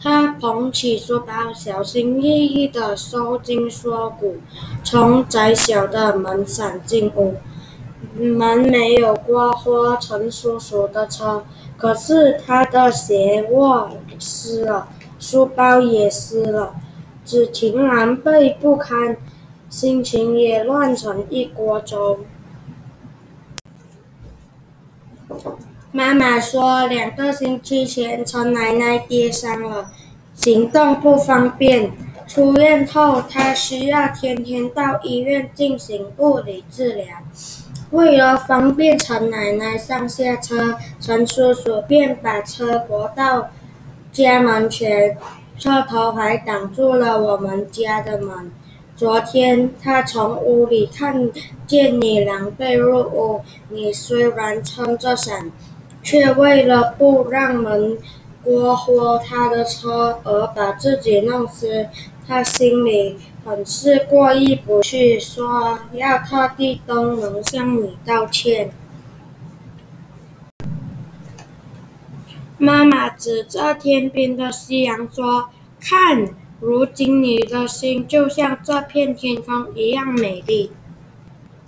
他捧起书包，小心翼翼地收紧锁骨，从窄小的门闪进屋。门没有刮花陈叔叔的车，可是他的鞋袜湿了，书包也湿了，只亭狼狈不堪，心情也乱成一锅粥。妈妈说，两个星期前陈奶奶跌伤了，行动不方便。出院后，她需要天天到医院进行物理治疗。为了方便陈奶奶上下车，陈叔叔便把车泊到家门前，车头还挡住了我们家的门。昨天他从屋里看见你狼狈入屋，你虽然撑着伞。却为了不让门刮花他的车而把自己弄湿，他心里很是过意不去，说要特地登门向你道歉。妈妈指着天边的夕阳说：“看，如今你的心就像这片天空一样美丽。”